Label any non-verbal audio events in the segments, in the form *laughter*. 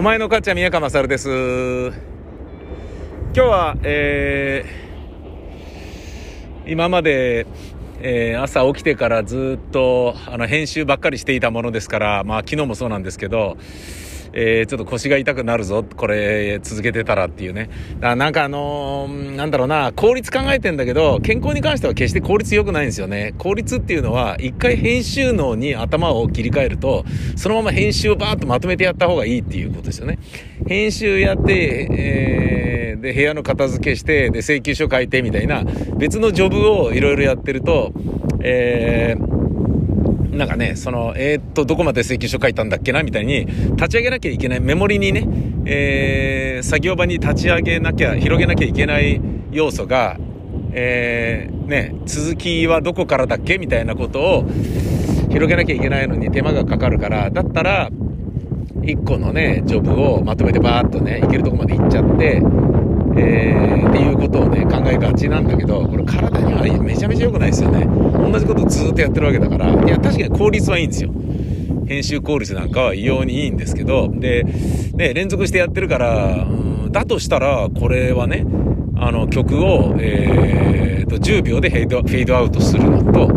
お前の母ちゃん宮川勝です。今日は、えー、今まで、えー、朝起きてからずっと、あの、編集ばっかりしていたものですから、まあ、昨日もそうなんですけど、えー、ちょっと腰が痛くなるぞ、これ続けてたらっていうね。だなんかあのー、なんだろうな、効率考えてんだけど、健康に関しては決して効率良くないんですよね。効率っていうのは、一回編集能に頭を切り替えると、そのまま編集をバーッとまとめてやった方がいいっていうことですよね。編集やって、えー、で、部屋の片付けして、で、請求書書いてみたいな、別のジョブをいろいろやってると、えー、なんかね、その、えー、っと、どこまで請求書書いたんだっけなみたいに、立ち上げなきゃいけない、メモリにね、えー、作業場に立ち上げなきゃ、広げなきゃいけない要素が、えー、ね、続きはどこからだっけみたいなことを広げなきゃいけないのに手間がかかるから、だったら、1個のね、ジョブをまとめてバーっとね、いけるとこまで行っちゃって、えー、っていうことをね、考えがちなんだけど、これ体にはめちゃめちゃ良くないですよね。同じことずっとやってるわけだから、いや、確かに効率はいいんですよ。編集効率なんかは異様にいいんですけど、で、ね、連続してやってるから、だとしたら、これはね、あの、曲を、えー、と、10秒でフェード、フェードアウトするのと、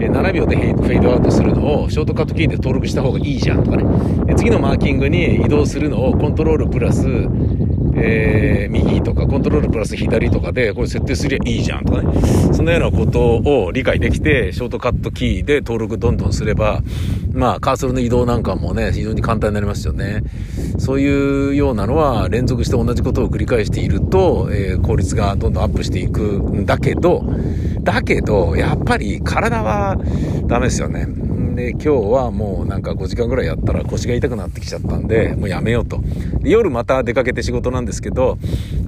え、7秒でフェードアウトするのを、ショートカットキーで登録した方がいいじゃんとかね。で次のマーキングに移動するのをコントロールプラス、えー、右とかコントロールプラス左とかでこれ設定すりゃいいじゃんとかね。そのようなことを理解できてショートカットキーで登録どんどんすればまあカーソルの移動なんかもね非常に簡単になりますよね。そういうようなのは連続して同じことを繰り返していると、えー、効率がどんどんアップしていくんだけどだけどやっぱり体はダメですよね。で、今日はもうなんか5時間ぐらいやったら腰が痛くなってきちゃったんで、もうやめようと。夜また出かけて仕事なんですけど、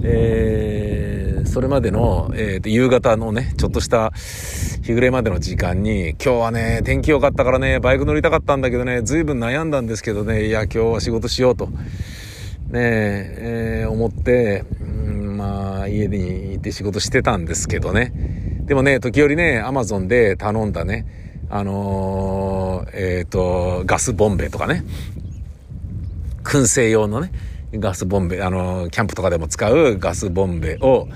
えー、それまでの、えー、と夕方のね、ちょっとした日暮れまでの時間に、今日はね、天気良かったからね、バイク乗りたかったんだけどね、随分悩んだんですけどね、いや、今日は仕事しようと。ねえ、ー、思って、うん、まあ、家にいて仕事してたんですけどね。でもね、時折ね、アマゾンで頼んだね、あのー、えっ、ー、と、ガスボンベとかね、燻製用のね、ガスボンベ、あのー、キャンプとかでも使うガスボンベを、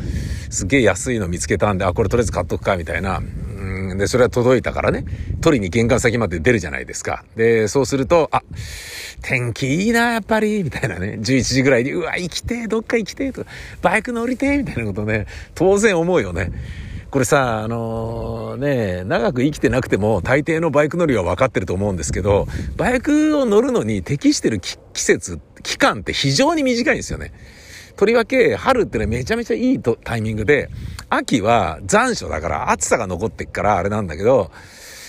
すげえ安いの見つけたんで、あ、これとりあえず買っとくか、みたいな。うんで、それは届いたからね、取りに玄関先まで出るじゃないですか。で、そうすると、あ、天気いいな、やっぱり、みたいなね、11時ぐらいに、うわ、行きてどっか行きてとか、バイク乗りてえみたいなことね、当然思うよね。これさ、あのー、ね、長く生きてなくても大抵のバイク乗りは分かってると思うんですけど、バイクを乗るのに適してる季節、期間って非常に短いんですよね。とりわけ、春ってね、めちゃめちゃいいとタイミングで、秋は残暑だから暑さが残ってっからあれなんだけど、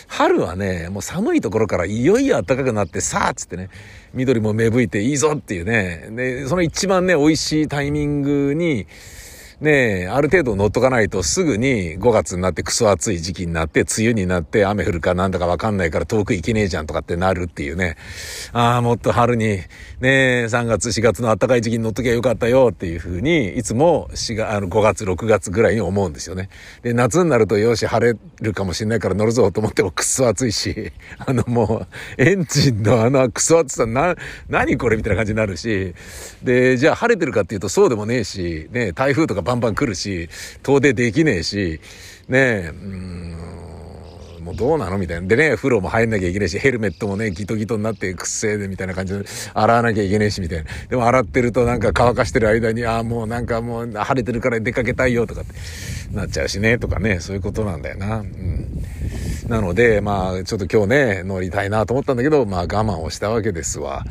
春はね、もう寒いところからいよいよ暖かくなってさあっつってね、緑も芽吹いていいぞっていうね、で、その一番ね、美味しいタイミングに、ねえ、ある程度乗っとかないとすぐに5月になってクソ暑い時期になって、梅雨になって雨降るかなんだかわかんないから遠く行けねえじゃんとかってなるっていうね。ああ、もっと春に、ねえ、3月4月の暖かい時期に乗っときゃよかったよっていうふうに、いつも4月、あの5月6月ぐらいに思うんですよね。で、夏になるとよし晴れるかもしれないから乗るぞと思ってもクソ暑いし、*laughs* あのもう、エンジンのあのクソ暑さな、何これみたいな感じになるし、で、じゃあ晴れてるかっていうとそうでもねえし、ね、台風とかバンバン来るし、遠出できねえし、ねえ、うんもうどうなのみたいな。でね、風呂も入んなきゃいけないし、ヘルメットもね、ギトギトになってくっせえでみたいな感じで、洗わなきゃいけないし、みたいな。でも洗ってるとなんか乾かしてる間に、ああ、もうなんかもう晴れてるから出かけたいよとかってなっちゃうしね、とかね、そういうことなんだよな。うん。なので、まあ、ちょっと今日ね、乗りたいなと思ったんだけど、まあ我慢をしたわけですわ。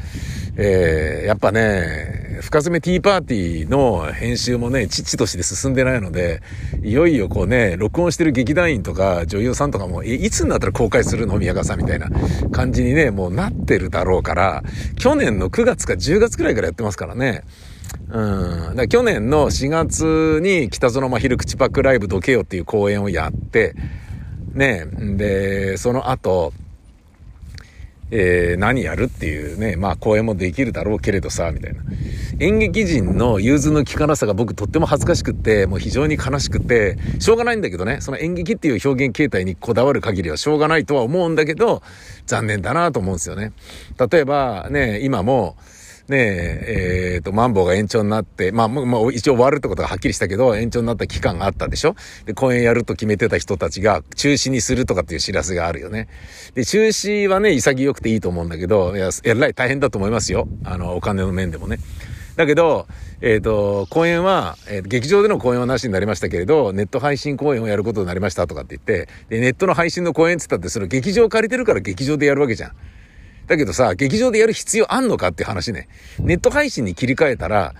えー、やっぱね、深爪ティーパーティーの編集もね、父として進んでないので、いよいよこうね、録音してる劇団員とか女優さんとかも、え、いつになったら公開するの宮川さんみたいな感じにね、もうなってるだろうから、去年の9月か10月くらいからやってますからね。うん。だ去年の4月に北園真昼口パックライブどけよっていう公演をやって、ね、で、その後、えー、何やるっていうね、まあ公演もできるだろうけれどさ、みたいな。演劇人の融通の利かなさが僕とっても恥ずかしくって、もう非常に悲しくて、しょうがないんだけどね、その演劇っていう表現形態にこだわる限りはしょうがないとは思うんだけど、残念だなと思うんですよね。例えばね、今も、ねえ、えっ、ー、と、マンボウが延長になって、まあ、まあ、一応終わるってことがはっきりしたけど、延長になった期間があったでしょ？で、公演やると決めてた人たちが中止にするとかっていう知らせがあるよね。で、中止はね、潔くていいと思うんだけど、いや、えらい大変だと思いますよ。あの、お金の面でもね。だけど、えっ、ー、と、公演は、えー、劇場での公演はなしになりましたけれど、ネット配信公演をやることになりましたとかって言って、で、ネットの配信の公演って言ったって、それ劇場借りてるから劇場でやるわけじゃん。だけどさ、劇場でやる必要あんのかって話ね。ネット配信に切り替えたら、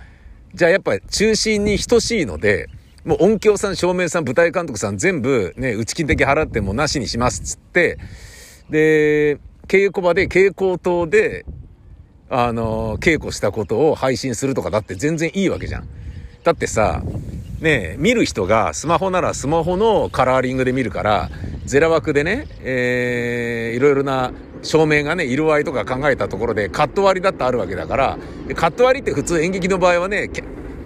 じゃあやっぱ中心に等しいので、もう音響さん、照明さん、舞台監督さん全部ね、内金的払ってもなしにしますっつって、で、稽古場で稽古棟で、あの、稽古したことを配信するとかだって全然いいわけじゃん。だってさ、ね見る人がスマホならスマホのカラーリングで見るから、ゼラ枠でね、えー、いろいろな照明がね、色合いとか考えたところでカット割りだってあるわけだから、カット割りって普通演劇の場合はね、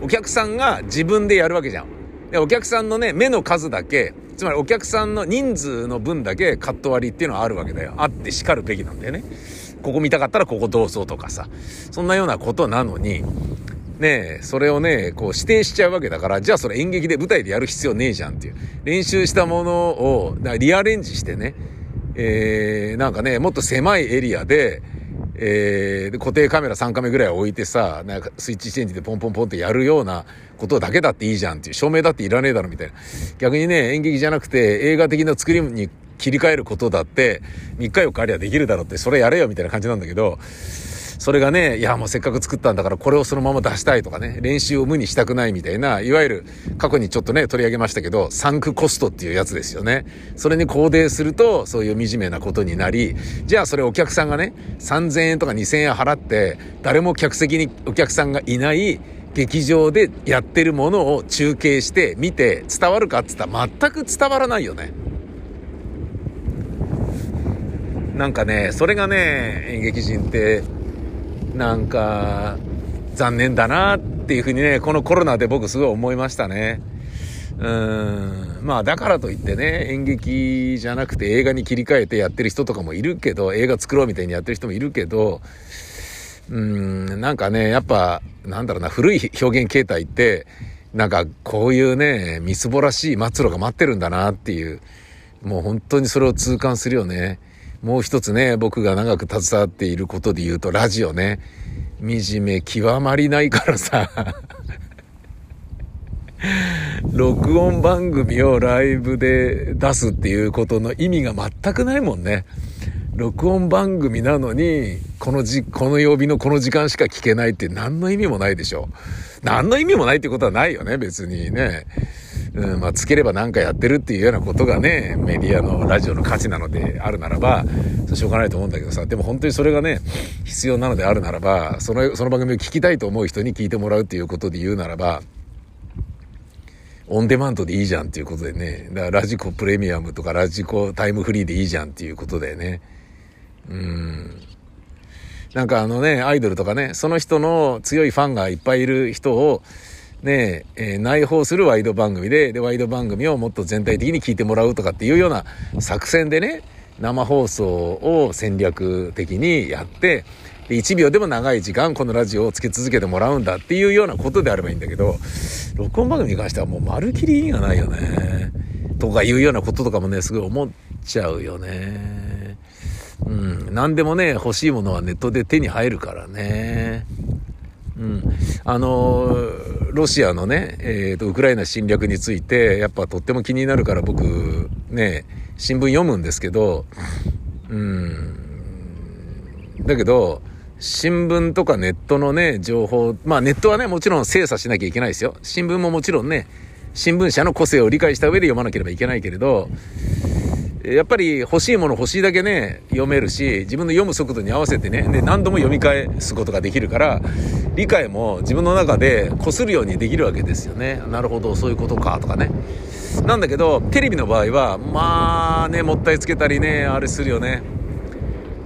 お客さんが自分でやるわけじゃん。で、お客さんのね、目の数だけ、つまりお客さんの人数の分だけカット割りっていうのはあるわけだよ。あって叱るべきなんだよね。ここ見たかったらここどうぞとかさ。そんなようなことなのに、ねえ、それをね、こう指定しちゃうわけだから、じゃあそれ演劇で舞台でやる必要ねえじゃんっていう。練習したものを、だリアレンジしてね、えー、なんかね、もっと狭いエリアで、えー、固定カメラ3カメぐらい置いてさ、なんかスイッチチェンジでポンポンポンってやるようなことだけだっていいじゃんっていう、照明だっていらねえだろみたいな。逆にね、演劇じゃなくて映画的な作りに切り替えることだって、3日4日ありゃできるだろうって、それやれよみたいな感じなんだけど、それがね、いやもうせっかく作ったんだからこれをそのまま出したいとかね、練習を無にしたくないみたいな、いわゆる過去にちょっとね、取り上げましたけど、サンクコストっていうやつですよね。それに肯定すると、そういう惨めなことになり、じゃあそれお客さんがね、3000円とか2000円払って、誰も客席にお客さんがいない劇場でやってるものを中継して見て伝わるかって言ったら全く伝わらないよね。なんかね、それがね、演劇人ってなんか、残念だなっていうふうにね、このコロナで僕すごい思いましたね。うん。まあだからといってね、演劇じゃなくて映画に切り替えてやってる人とかもいるけど、映画作ろうみたいにやってる人もいるけど、うん、なんかね、やっぱ、なんだろうな、古い表現形態って、なんかこういうね、みすぼらしい末路が待ってるんだなっていう、もう本当にそれを痛感するよね。もう一つね、僕が長く携わっていることで言うと、ラジオね。惨め極まりないからさ。*laughs* 録音番組をライブで出すっていうことの意味が全くないもんね。録音番組なのに、このじ、この曜日のこの時間しか聞けないって何の意味もないでしょ。何の意味もないってことはないよね、別にね。うん、まあ、つければ何かやってるっていうようなことがね、メディアのラジオの価値なのであるならば、しょうがないと思うんだけどさ、でも本当にそれがね、必要なのであるならば、その、その番組を聞きたいと思う人に聞いてもらうっていうことで言うならば、オンデマンドでいいじゃんっていうことでね、だからラジコプレミアムとかラジコタイムフリーでいいじゃんっていうことでね、うん。なんかあのね、アイドルとかね、その人の強いファンがいっぱいいる人を、ねえー、内包するワイド番組で、で、ワイド番組をもっと全体的に聞いてもらうとかっていうような作戦でね、生放送を戦略的にやって、で、1秒でも長い時間このラジオをつけ続けてもらうんだっていうようなことであればいいんだけど、録音番組に関してはもうまるきり意味がないよね。とかいうようなこととかもね、すごい思っちゃうよね。うん。何でもね、欲しいものはネットで手に入るからね。うん。あの、ロシアのね、えっ、ー、と、ウクライナ侵略について、やっぱとっても気になるから僕、ね、新聞読むんですけど、うん。だけど、新聞とかネットのね、情報、まあネットはね、もちろん精査しなきゃいけないですよ。新聞ももちろんね、新聞社の個性を理解した上で読まなければいけないけれど、やっぱり欲しいもの欲しいだけね、読めるし、自分の読む速度に合わせてね、で、何度も読み返すことができるから、理解も自分の中で擦るようにできるわけですよね。なるほど、そういうことか、とかね。なんだけど、テレビの場合は、まあね、もったいつけたりね、あれするよね。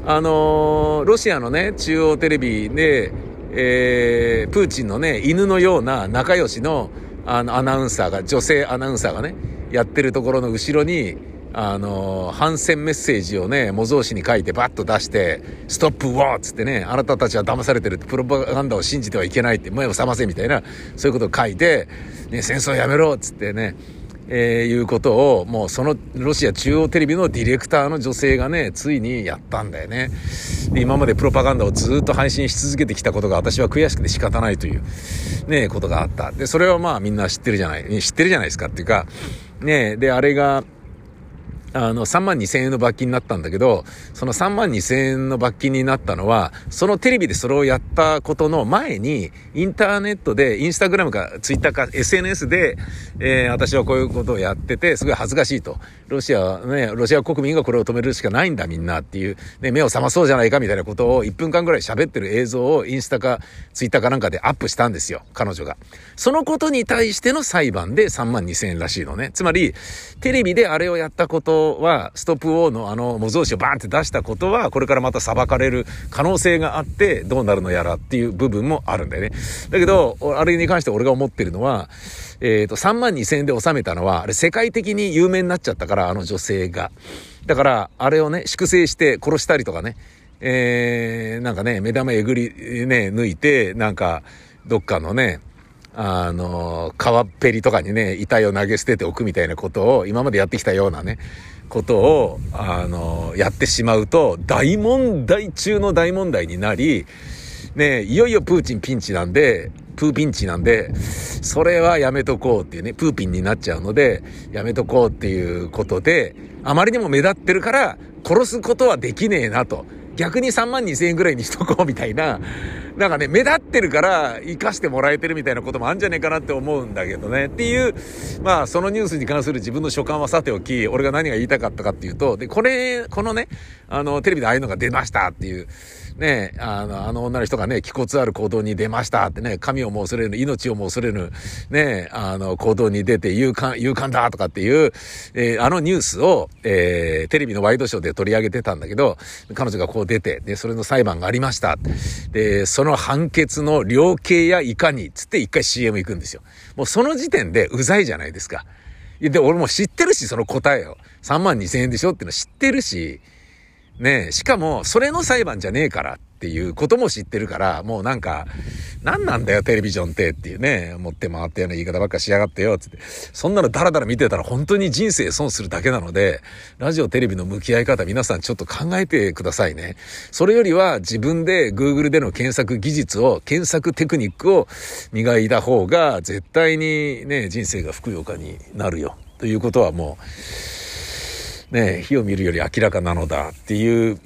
あのー、ロシアのね、中央テレビで、えー、プーチンのね、犬のような仲良しの、あの、アナウンサーが、女性アナウンサーがね、やってるところの後ろに、あの、反戦メッセージをね、模造紙に書いてバッと出して、ストップウォーつってね、あなたたちは騙されてるって、プロパガンダを信じてはいけないって、目を覚ませみたいな、そういうことを書いて、ね、戦争やめろっつってね、えー、いうことを、もうそのロシア中央テレビのディレクターの女性がね、ついにやったんだよね。で、今までプロパガンダをずっと配信し続けてきたことが私は悔しくて仕方ないという、ね、ことがあった。で、それはまあみんな知ってるじゃない、知ってるじゃないですかっていうか、ね、で、あれが、あの、3万2千円の罰金になったんだけど、その3万2千円の罰金になったのは、そのテレビでそれをやったことの前に、インターネットで、インスタグラムかツイッターか SNS で、えー、私はこういうことをやってて、すごい恥ずかしいと。ロシア、ね、ロシア国民がこれを止めるしかないんだみんなっていう、ね、目を覚まそうじゃないかみたいなことを1分間ぐらい喋ってる映像をインスタかツイッターかなんかでアップしたんですよ、彼女が。そのことに対しての裁判で3万2千円らしいのね。つまり、テレビであれをやったことは、ストップウォーのあの模造紙をバーンって出したことは、これからまた裁かれる可能性があって、どうなるのやらっていう部分もあるんだよね。だけど、あれに関して俺が思ってるのは、えっ、ー、と、3万2千円で収めたのは、あれ世界的に有名になっちゃったから、あの女性が。だから、あれをね、粛清して殺したりとかね、えー、なんかね、目玉えぐり、ね、抜いて、なんか、どっかのね、あの、川っぺりとかにね、遺体を投げ捨てておくみたいなことを、今までやってきたようなね、ことを、あの、やってしまうと、大問題中の大問題になり、ね、いよいよプーチンピンチなんで、プーピンチなんで、それはやめとこうっていうね、プーピンになっちゃうので、やめとこうっていうことで、あまりにも目立ってるから、殺すことはできねえなと。逆に3万2000円ぐらいにしとこうみたいな、なんかね、目立ってるから生かしてもらえてるみたいなこともあるんじゃねえかなって思うんだけどね。っていう、まあそのニュースに関する自分の所感はさておき、俺が何が言いたかったかっていうと、で、これ、このね、あの、テレビでああいうのが出ましたっていう、ね、あの、あの女の人がね、気骨ある行動に出ましたってね、神をも恐れぬ、命をも恐れぬ、ね、あの、行動に出て勇敢、勇敢だとかっていう、えー、あのニュースを、えー、テレビのワイドショーで取り上げてたんだけど、彼女がこう出て、で、それの裁判がありました。で、その判決の量刑やいかに、つって一回 CM 行くんですよ。もうその時点でうざいじゃないですか。で、俺も知ってるし、その答えを。3万2千円でしょっての知ってるし、ねえ、しかも、それの裁判じゃねえからっていうことも知ってるから、もうなんか、何なんだよ、テレビジョンってっていうね、持って回ったような言い方ばっかしやがってよ、つって。そんなのダラダラ見てたら本当に人生損するだけなので、ラジオ、テレビの向き合い方皆さんちょっと考えてくださいね。それよりは自分で Google での検索技術を、検索テクニックを磨いた方が絶対にね、人生がふくよかになるよ。ということはもう、ね、火を見るより明らかなのだっていう、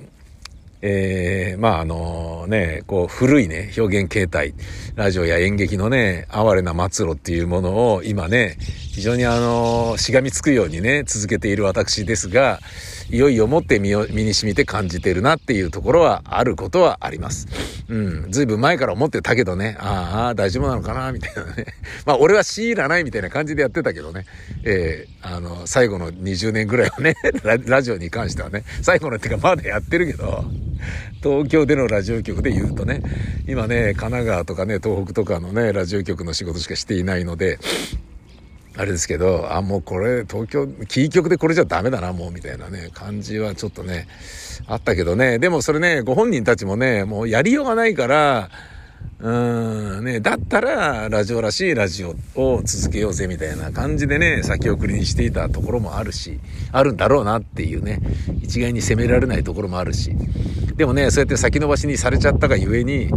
えー、まああのね、こう古いね、表現形態、ラジオや演劇のね、哀れな末路っていうものを今ね、非常にあのしがみつくようにね、続けている私ですが、いよいよもって身を身に染みて感じてるなっていうところはあることはあります。うん。ずいぶん前から思ってたけどね、ああ、大丈夫なのかなみたいなね。*laughs* まあ俺は強いらないみたいな感じでやってたけどね。えー、あの、最後の20年ぐらいはね *laughs* ラ、ラジオに関してはね、最後のっていうかまだやってるけど、東京でのラジオ局で言うとね、今ね、神奈川とかね、東北とかのね、ラジオ局の仕事しかしていないので、あれですけど、あ、もうこれ、東京、キー局でこれじゃダメだな、もう、みたいなね、感じはちょっとね、あったけどね、でもそれね、ご本人たちもね、もうやりようがないから、うん、ね、だったら、ラジオらしいラジオを続けようぜ、みたいな感じでね、先送りにしていたところもあるし、あるんだろうなっていうね、一概に責められないところもあるし、でもね、そうやって先延ばしにされちゃったがゆえに、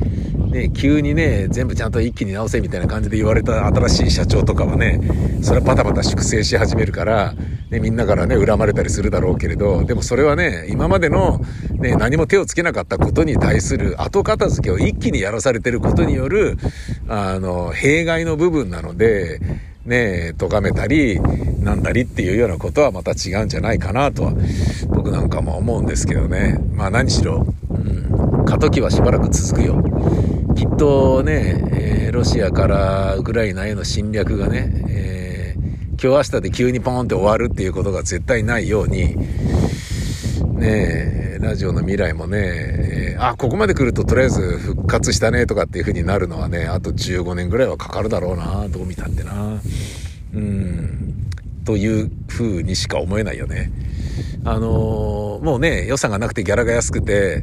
ね、急にね、全部ちゃんと一気に直せみたいな感じで言われた新しい社長とかはね、それはパタパタ粛清し始めるから、ね、みんなからね、恨まれたりするだろうけれど、でもそれはね、今までの、ね、何も手をつけなかったことに対する後片付けを一気にやらされてることによる、あの、弊害の部分なので、ね、咎めたり、なんだりっていうようなことはまた違うんじゃないかなとは、僕なんかも思うんですけどね。まあ何しろ、うん、過渡期はしばらく続くよ。きっとね、えー、ロシアからウクライナへの侵略がね、えー、今日明日で急にポーンって終わるっていうことが絶対ないように、ねラジオの未来もね、えー、あ、ここまで来るととりあえず復活したねとかっていう風になるのはね、あと15年ぐらいはかかるだろうな、どう見たってな。うん、という風にしか思えないよね。あのー、もうね、予算がなくてギャラが安くて、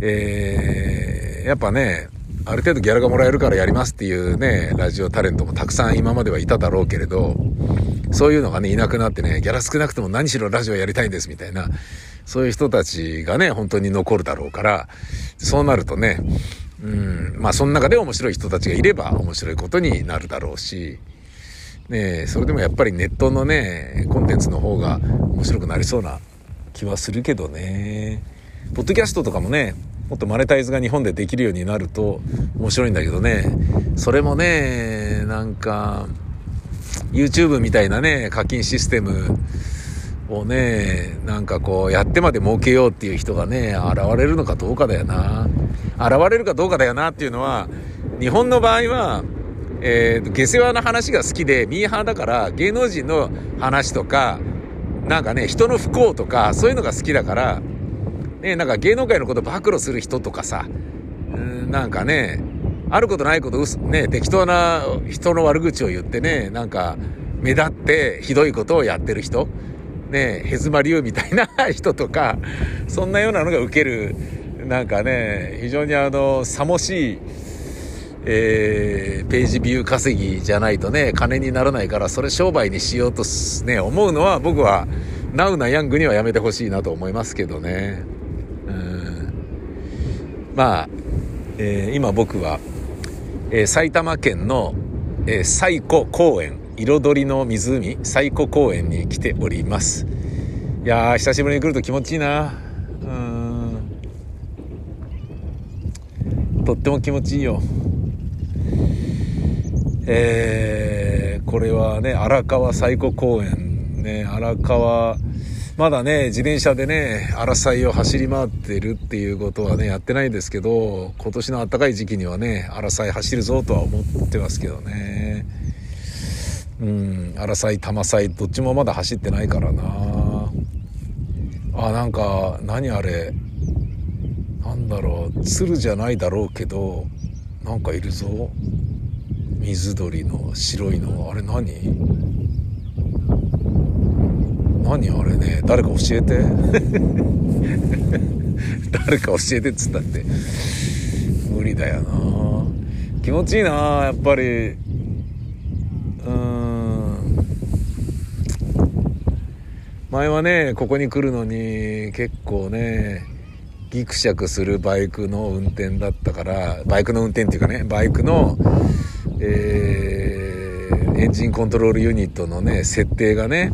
えー、やっぱね、ある程度ギャラがもらえるからやりますっていうね、ラジオタレントもたくさん今まではいただろうけれど、そういうのがね、いなくなってね、ギャラ少なくても何しろラジオやりたいんですみたいな、そういう人たちがね、本当に残るだろうから、そうなるとね、うん、まあその中で面白い人たちがいれば面白いことになるだろうし、ねそれでもやっぱりネットのね、コンテンツの方が面白くなりそうな気はするけどね。ポッドキャストとかもね、もっとマネタイズが日本でできるようになると面白いんだけどね、それもね、なんか、YouTube みたいなね、課金システムをね、なんかこうやってまで儲けようっていう人がね、現れるのかどうかだよな。現れるかどうかだよなっていうのは、日本の場合は、えー、下世話な話が好きで、ミーハーだから芸能人の話とか、なんかね、人の不幸とか、そういうのが好きだから、ね、なんか芸能界のこと暴露する人とかさ、うんなんかね、あることないこと、ね、適当な人の悪口を言ってね、なんか、目立ってひどいことをやってる人、ね、ヘズマ流みたいな *laughs* 人とか、そんなようなのが受ける、なんかね、非常にあの、さもしい、えー、ページビュー稼ぎじゃないとね、金にならないから、それ商売にしようとね、思うのは僕は、ナウなヤングにはやめてほしいなと思いますけどね。まあ、えー、今僕は、えー、埼玉県の、えー、西湖公園、彩りの湖、西湖公園に来ております。いや、久しぶりに来ると気持ちいいな。うん。とっても気持ちいいよ。えー、これはね、荒川最古公園、ね、荒川、まだね、自転車でね、荒祭を走り回ってるっていうことはね、やってないんですけど、今年の暖かい時期にはね、荒祭走るぞとは思ってますけどね。うん、荒祭、玉祭、どっちもまだ走ってないからな。あ、なんか、何あれ、なんだろう、鶴じゃないだろうけど、なんかいるぞ。水鳥の白いのあれ何？何あれね誰か教えて。*laughs* 誰か教えてっつったって。無理だよな。気持ちいいなやっぱり。うん。前はねここに来るのに結構ねギクシャクするバイクの運転だったからバイクの運転っていうかねバイクのえー、エンジンコントロールユニットのね、設定がね、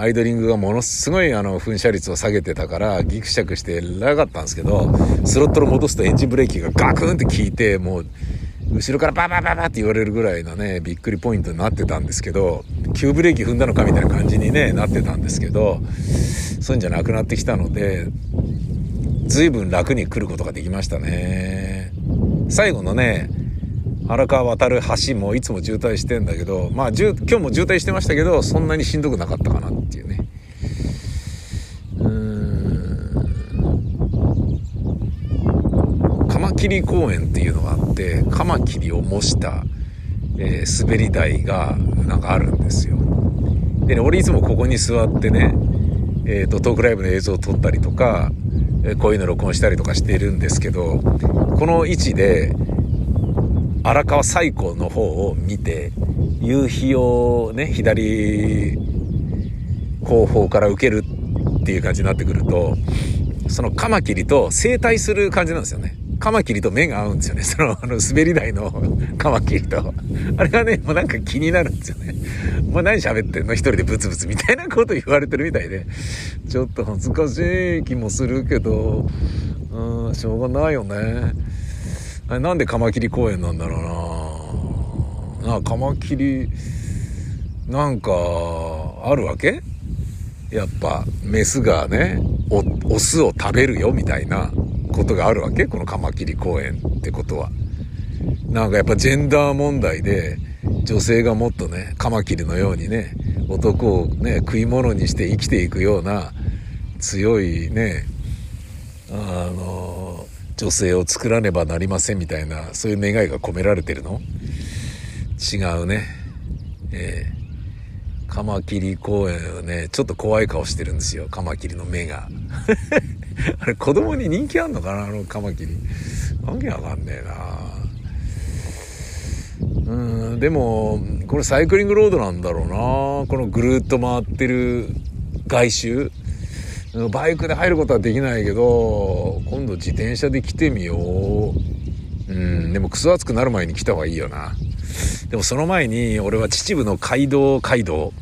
アイドリングがものすごいあの噴射率を下げてたからギクシャクしてなかったんですけど、スロットル戻すとエンジンブレーキがガクンって効いて、もう、後ろからババババって言われるぐらいのね、びっくりポイントになってたんですけど、急ブレーキ踏んだのかみたいな感じにね、なってたんですけど、そういうんじゃなくなってきたので、随分楽に来ることができましたね。最後のね、荒川渡る橋もいつも渋滞してんだけど、まあ、今日も渋滞してましたけど、そんなにしんどくなかったかなっていうね。うーん。カマキリ公園っていうのがあって、カマキリを模した、えー、滑り台がなんかあるんですよ。でね、俺いつもここに座ってね、え、ー、と、トークライブの映像を撮ったりとか、こういうの録音したりとかしているんですけど、この位置で、荒川最高の方を見て、夕日をね、左後方から受けるっていう感じになってくると、そのカマキリと整体する感じなんですよね。カマキリと目が合うんですよね。その、あの、滑り台の *laughs* カマキリと。あれがね、もうなんか気になるんですよね。お前何喋ってんの？一人でブツブツみたいなこと言われてるみたいで、ちょっと恥ずかしい気もするけど、うん、しょうがないよね。なんでカマキリ公園なんだろうななカマキリなんかあるわけ？やっぱメスがねオスを食べるよみたいなことがあるわけ？このカマキリ公園ってことは。なんかやっぱジェンダー問題で女性がもっとねカマキリのようにね男をね食い物にして生きていくような強いねあの女性を作らねばなりませんみたいな、そういう願いが込められてるの？違うね。えー、カマキリ公園はね、ちょっと怖い顔してるんですよ。カマキリの目が。*laughs* あれ、子供に人気あんのかなあのカマキリ。わけわかんねえなうん、でも、これサイクリングロードなんだろうなこのぐるっと回ってる外周。バイクで入ることはできないけど、今度自転車で来てみよう。うん、でもクソ暑くなる前に来た方がいいよな。でもその前に俺は秩父の街道街道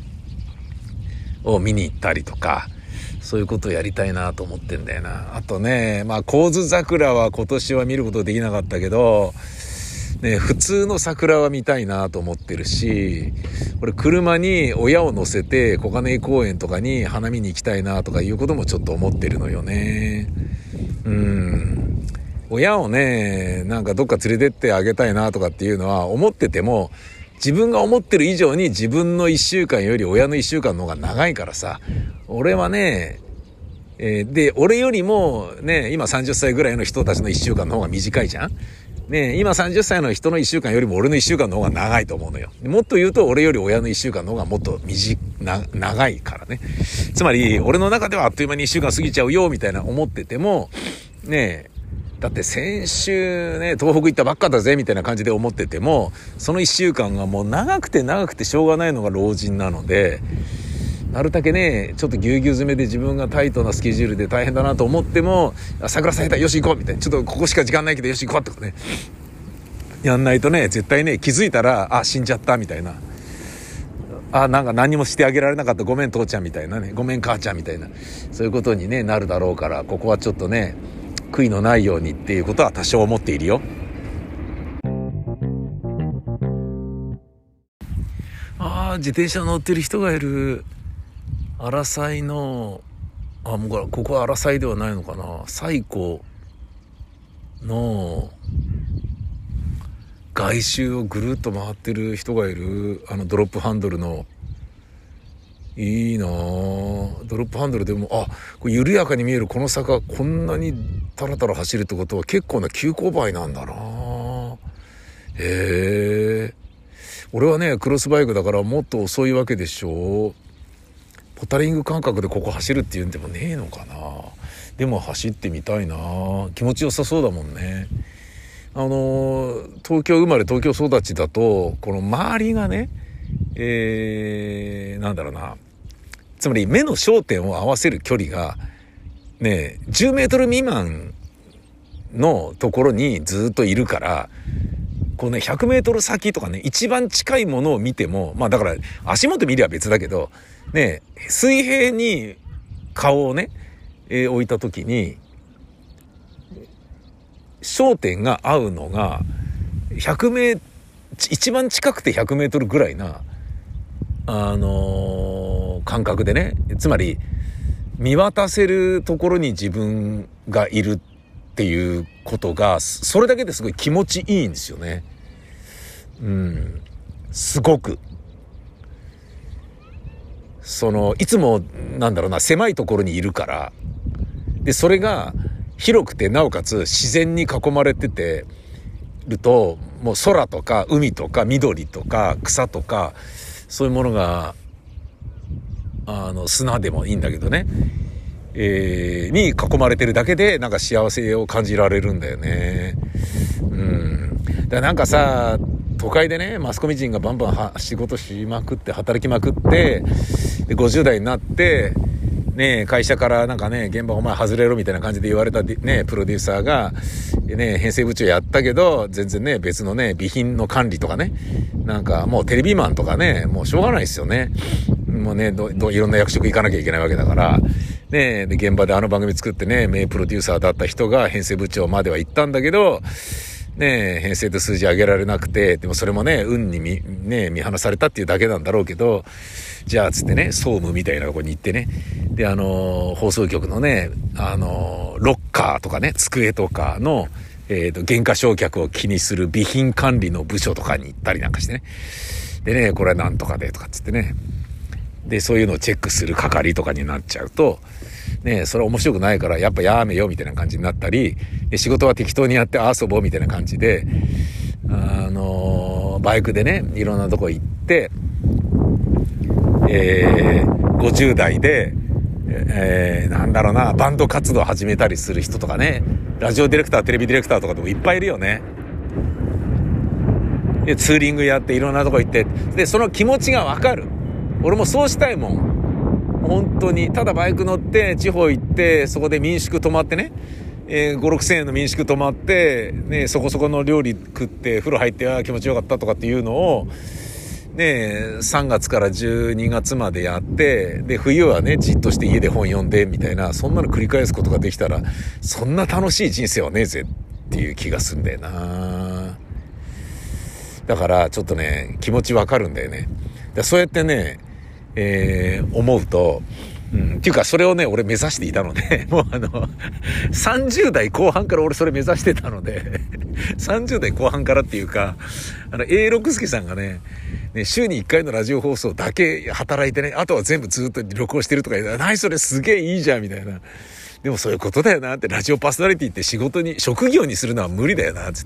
を見に行ったりとか、そういうことをやりたいなと思ってんだよな。あとね、まあ、神津桜は今年は見ることできなかったけど、ね、普通の桜は見たいなと思ってるし、俺車に親を乗せて小金井公園とかに花見に行きたいなとかいうこともちょっと思ってるのよね。うん。親をね、なんかどっか連れてってあげたいなとかっていうのは思ってても、自分が思ってる以上に自分の一週間より親の一週間の方が長いからさ、俺はね、えー、で、俺よりもね、今30歳ぐらいの人たちの一週間の方が短いじゃんね今30歳の人の一週間よりも俺の一週間の方が長いと思うのよ。もっと言うと俺より親の一週間の方がもっと短、長いからね。つまり、俺の中ではあっという間に一週間過ぎちゃうよ、みたいな思ってても、ねだって先週ね、東北行ったばっかだぜ、みたいな感じで思ってても、その一週間がもう長くて長くてしょうがないのが老人なので、なるだけね、ちょっとぎゅうぎゅう詰めで自分がタイトなスケジュールで大変だなと思っても、桜咲いたよし行こうみたいな。ちょっとここしか時間ないけどよし行こうとかね。やんないとね、絶対ね、気づいたら、あ、死んじゃったみたいな。あ、なんか何もしてあげられなかった。ごめん父ちゃんみたいなね。ごめん母ちゃんみたいな。そういうことにね、なるだろうから、ここはちょっとね、悔いのないようにっていうことは多少思っているよ。ああ、自転車乗ってる人がいる。荒西の、あ、もうここは荒西ではないのかな。西湖の外周をぐるっと回ってる人がいる。あのドロップハンドルのいいなドロップハンドルでも、あ、これ緩やかに見えるこの坂、こんなにタラタラ走るってことは結構な急勾配なんだな。へえ。俺はね、クロスバイクだからもっと遅いわけでしょ。ポタリング感覚でここ走るっていうんでもねえのかな。でも走ってみたいな。気持ちよさそうだもんね。あの、東京生まれ東京育ちだと、この周りがね、えー、なんだろうな、つまり目の焦点を合わせる距離が、ね、10メートル未満のところにずっといるから、こうね、100メートル先とかね、一番近いものを見ても、まあだから足元見りゃ別だけど、ね、水平に顔をね、えー、置いた時に、焦点が合うのが、100メ一番近くて100メートルぐらいな、あのー、感覚でね、つまり、見渡せるところに自分がいるっていうことが、それだけですごい気持ちいいんですよね。うん。すごく。その、いつも、なんだろうな、狭いところにいるから、で、それが広くて、なおかつ自然に囲まれてて、ると、もう空とか海とか緑とか草とか、そういうものが、あの、砂でもいいんだけどね、えー、に囲まれてるだけで、なんか幸せを感じられるんだよね。うん。だからなんかさ、都会でね、マスコミ人がバンバン仕事しまくって、働きまくって、で、50代になって、ね、会社からなんかね、現場お前外れろみたいな感じで言われたね、プロデューサーが、ね、編成部長やったけど、全然ね、別のね、備品の管理とかね、なんかもうテレビマンとかね、もうしょうがないですよね。もうね、ど、ど、いろんな役職行かなきゃいけないわけだから、ね、で、現場であの番組作ってね、名プロデューサーだった人が編成部長までは行ったんだけど、ね、編成で数字上げられなくて、でもそれもね、運に見、ね、見放されたっていうだけなんだろうけど、じゃあ、つってね、総務みたいなとこに行ってね、で、あのー、放送局のね、あのー、ロッカーとかね、机とかの、えっ、ー、と、原価償却を気にする備品管理の部署とかに行ったりなんかしてね。でね、これはなんとかでとかっつってね。で、そういうのをチェックする係とかになっちゃうと、ね、それ面白くないからやっぱやめよみたいな感じになったり、で仕事は適当にやって遊ぼうみたいな感じで、あのー、バイクでね、いろんなとこ行って、えー、50代で、えー、なんだろうな、バンド活動始めたりする人とかね、ラジオディレクター、テレビディレクターとかでもいっぱいいるよね。で、ツーリングやっていろんなとこ行って、で、その気持ちがわかる。俺もそうしたいもん。本当に、ただバイク乗って、地方行って、そこで民宿泊まってね、えー、5、6千円の民宿泊まって、ね、そこそこの料理食って、風呂入って、あ気持ちよかったとかっていうのを、ね、3月から12月までやって、で、冬はね、じっとして家で本読んで、みたいな、そんなの繰り返すことができたら、そんな楽しい人生はねえぜっていう気がすんだよなだから、ちょっとね、気持ちわかるんだよね。だそうやってね、えー、思うと、うん、っていうか、それをね、俺目指していたので、*laughs* もうあの、30代後半から俺それ目指してたので、30代後半からっていうか、あの、A 六輔さんがね、ね、週に1回のラジオ放送だけ働いてね、あとは全部ずっと録音してるとか言う何それすげえいいじゃん、みたいな。でもそういうことだよなって、ラジオパーソナリティって仕事に、職業にするのは無理だよなって。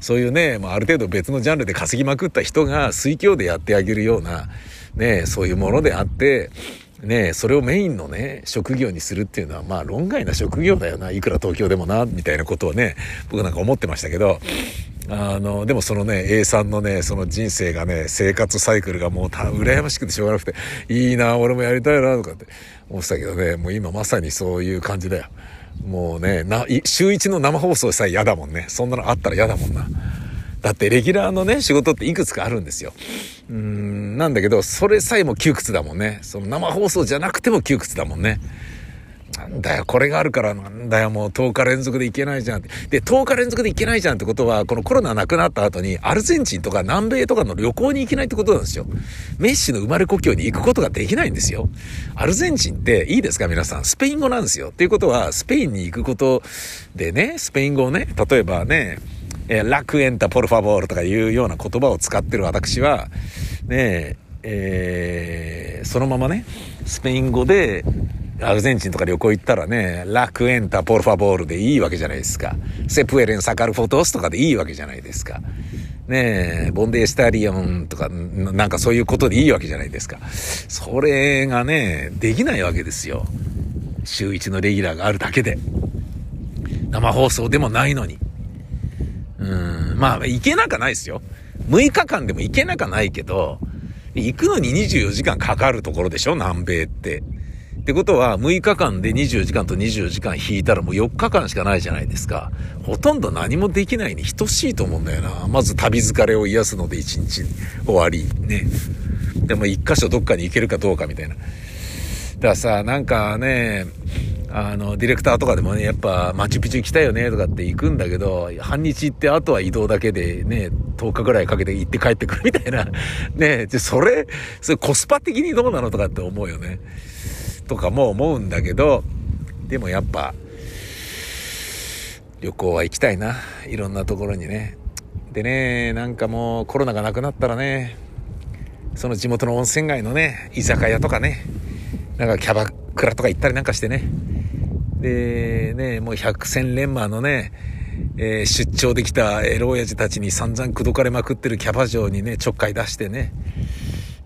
そういうね、まあ、ある程度別のジャンルで稼ぎまくった人が水郷でやってあげるような、ね、そういうものであって、ねそれをメインのね、職業にするっていうのは、まあ、論外な職業だよな。いくら東京でもな、みたいなことをね、僕なんか思ってましたけど、あの、でもそのね、A さんのね、その人生がね、生活サイクルがもうた、羨ましくてしょうがなくて、いいな、俺もやりたいな、とかって思ってたけどね、もう今まさにそういう感じだよ。もうね、な、週一の生放送さえ嫌だもんね。そんなのあったら嫌だもんな。だってレギュラーのね、仕事っていくつかあるんですよ。うん、なんだけど、それさえも窮屈だもんね。その生放送じゃなくても窮屈だもんね。なんだよ、これがあるからなんだよ、もう10日連続で行けないじゃんって。で、10日連続で行けないじゃんってことは、このコロナなくなった後に、アルゼンチンとか南米とかの旅行に行けないってことなんですよ。メッシの生まれ故郷に行くことができないんですよ。アルゼンチンっていいですか皆さん。スペイン語なんですよ。っていうことは、スペインに行くことでね、スペイン語をね、例えばね、えー、ラクエンタポルファボールとかいうような言葉を使ってる私は、ねえー、そのままね、スペイン語で、アルゼンチンとか旅行行ったらね、ラクエンタポルファボールでいいわけじゃないですか。セプエレンサカルフォトスとかでいいわけじゃないですか。ねえ、ボンデースタリオンとか、なんかそういうことでいいわけじゃないですか。それがね、できないわけですよ。週一のレギュラーがあるだけで。生放送でもないのに。まあ、行けなかないですよ。6日間でも行けなかないけど、行くのに24時間かかるところでしょ南米って。ってことは、6日間で24時間と24時間引いたらもう4日間しかないじゃないですか。ほとんど何もできないに等しいと思うんだよな。まず旅疲れを癒すので1日終わり。ね。でも1箇所どっかに行けるかどうかみたいな。だからさ、なんかね、あの、ディレクターとかでもね、やっぱ、マチュピチュ行きたいよね、とかって行くんだけど、半日行って、あとは移動だけでね、10日ぐらいかけて行って帰ってくるみたいな。*laughs* ね、で、それ、それコスパ的にどうなの？とかって思うよね。とかも思うんだけど、でもやっぱ、旅行は行きたいな。いろんなところにね。でね、なんかもうコロナがなくなったらね、その地元の温泉街のね、居酒屋とかね、なんかキャバクラとか行ったりなんかしてね、で、ね、もう百戦錬磨のね、えー、出張できたエロ親父たちに散々口説かれまくってるキャバ嬢にね、ちょっかい出してね、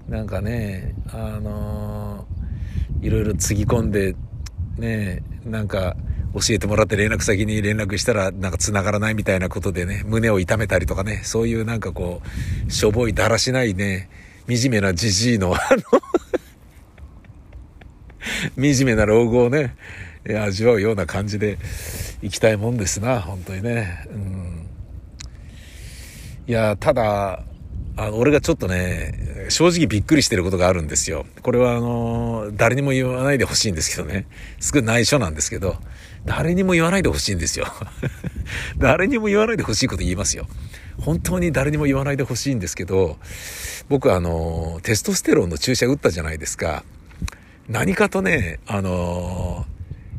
なんかね、あのー、いろいろつぎ込んで、ね、なんか、教えてもらって連絡先に連絡したらなんか繋がらないみたいなことでね、胸を痛めたりとかね、そういうなんかこう、しょぼいだらしないね、惨めなじじいの、あの惨めな老後をね、味わうような感じで行きたいもんですな、本当にね。うん、いや、ただ、あの、俺がちょっとね、正直びっくりしてることがあるんですよ。これはあの、誰にも言わないでほしいんですけどね。すごい内緒なんですけど、誰にも言わないでほしいんですよ。*laughs* 誰にも言わないでほしいこと言いますよ。本当に誰にも言わないでほしいんですけど、僕あの、テストステロンの注射打ったじゃないですか。何かとね、あの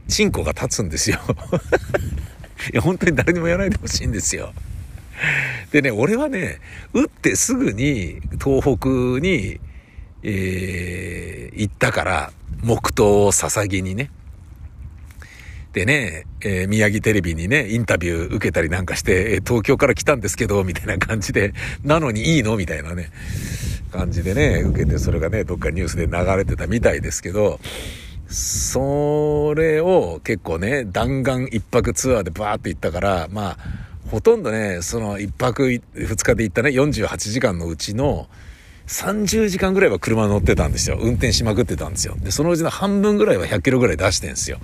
チンコが立つんですよ *laughs* いや、本当に誰にもやらないでほしいんですよ。でね、俺はね、打ってすぐに東北に、えー、行ったから、黙祷を捧げにね。でね、えー、宮城テレビにね、インタビュー受けたりなんかして、えー、東京から来たんですけど、みたいな感じで、なのにいいの？みたいなね、感じでね、受けて、それがね、どっかニュースで流れてたみたいですけど、それを結構ね、弾丸一泊ツアーでバーって行ったから、まあ、ほとんどね、その一泊二日で行ったね、48時間のうちの、30時間ぐらいは車乗ってたんですよ。運転しまくってたんですよ。で、そのうちの半分ぐらいは100キロぐらい出してんですよ。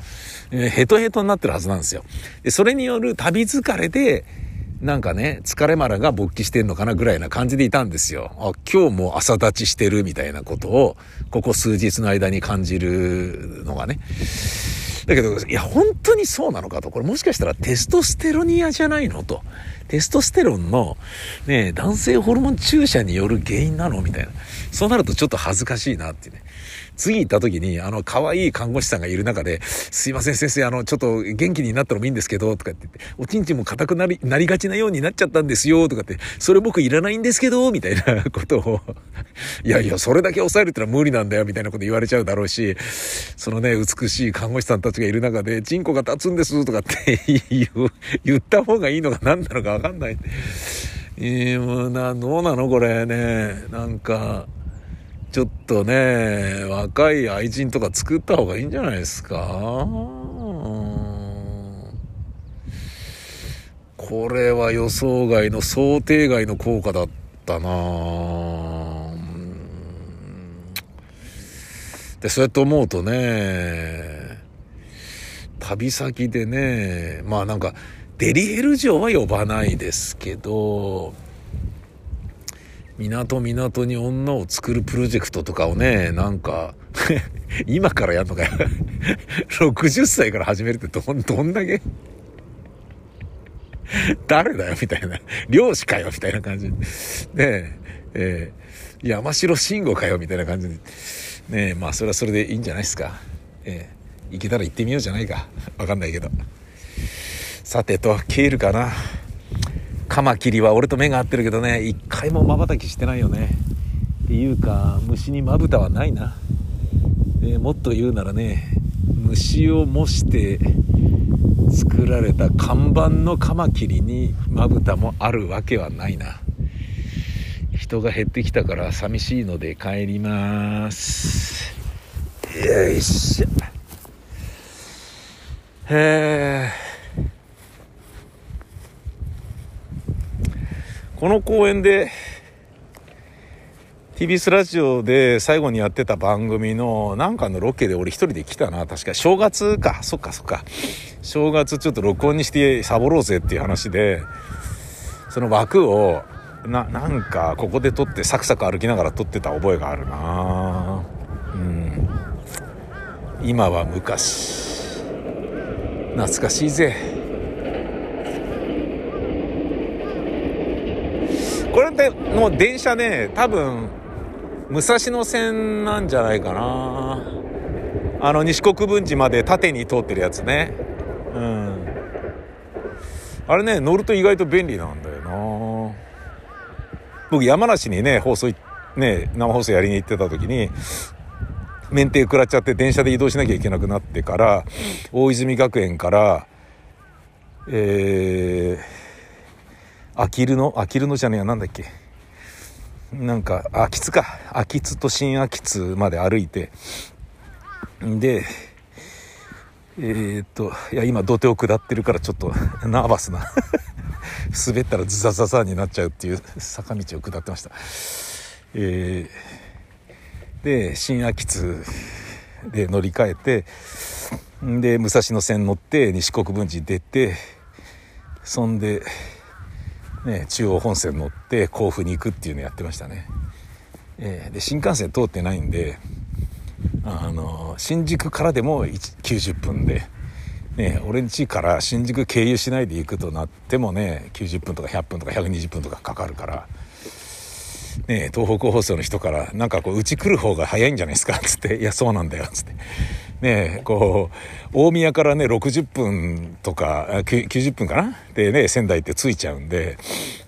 ヘトヘトになってるはずなんですよ。で、それによる旅疲れで、なんかね、疲れまらが勃起してんのかなぐらいな感じでいたんですよ。あ、今日も朝立ちしてるみたいなことを、ここ数日の間に感じるのがね。だけど、いや、本当にそうなのかと。これもしかしたらテストステロニアじゃないのと。テストステロンの、ね、男性ホルモン注射による原因なのみたいな。そうなるとちょっと恥ずかしいなってね。次行った時に、あの、可愛い看護師さんがいる中で、すいません先生、あの、ちょっと元気になったのもいいんですけど、とかって言って、おちんちんも硬くなり、なりがちなようになっちゃったんですよ、とかって、それ僕いらないんですけど、みたいな *laughs* ことを、いやいや、それだけ抑えるってのは無理なんだよ、みたいなこと言われちゃうだろうし、そのね、美しい看護師さんたちがいる中で、チンコが立つんです、とかって *laughs* 言った方がいいのか何なのかわかんない。えー、もうな、どうなのこれね。なんか、ちょっとね、若い愛人とか作った方がいいんじゃないですか？これは予想外の想定外の効果だったな。で、そうやって思うとね、旅先でね、まあなんか、デリヘル城は呼ばないですけど、港港に女を作るプロジェクトとかをね、なんか *laughs* 今からやんのかよ *laughs* 60歳から始めるってど、どんだけ？誰だよ？みたいな。漁師かよ？みたいな感じ。ねえ、えー、山城慎吾かよ？みたいな感じで。ねえ、まあそれはそれでいいんじゃないですか。えー、行けたら行ってみようじゃないか。わかんないけど。さてと、ケールかな。カマキリは俺と目が合ってるけどね。一回もまばたきしてないよね。っていうか虫にまぶたはないな、え、もっと言うならね虫を模して作られた看板のカマキリにまぶたもあるわけはないな。人が減ってきたから寂しいので帰ります。よいしょ。へえこの公演で TBS ラジオで最後にやってた番組のなんかのロケで俺一人で来たな。確か正月か。そっかそっか。正月ちょっと録音にしてサボろうぜっていう話で、その枠をな、なんかここで撮ってサクサク歩きながら撮ってた覚えがあるなうん。今は昔。懐かしいぜ。これってもう電車ね、多分、武蔵野線なんじゃないかな。あの、西国分寺まで縦に通ってるやつね。うん。あれね、乗ると意外と便利なんだよな。僕、山梨にね、放送、ね、生放送やりに行ってた時に、免停食らっちゃって電車で移動しなきゃいけなくなってから、大泉学園から、えー、あきるのあきるのじゃねえやなんだっけ。なんか秋津か。秋津と新秋津まで歩いて。でえー、っといや今土手を下ってるからちょっとナーバスな。*laughs* 滑ったらズザザザになっちゃうっていう坂道を下ってました。えー、で新秋津で乗り換えてで武蔵野線乗って西国分寺出てそんでね、中央本線乗って甲府に行くっていうのやってましたね、えー、で新幹線通ってないんであの新宿からでも90分で、ね、俺ん家から新宿経由しないで行くとなってもね90分とか100分とか120分とかかかるからね、東北放送の人から、なんかこう、うち来る方が早いんじゃないですかつって、いや、そうなんだよ、つって。ね、こう、大宮からね、60分とか、90分かな？でね、仙台って着いちゃうんで、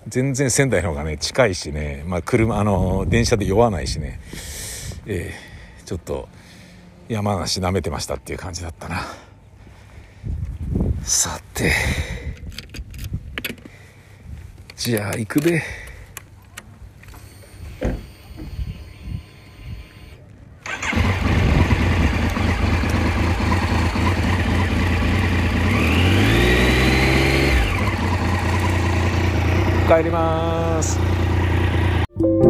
全然仙台の方がね、近いしね、まあ、車、あの、電車で酔わないしね、えー、ちょっと、山梨舐めてましたっていう感じだったな。さて。じゃあ行くべ。帰ります。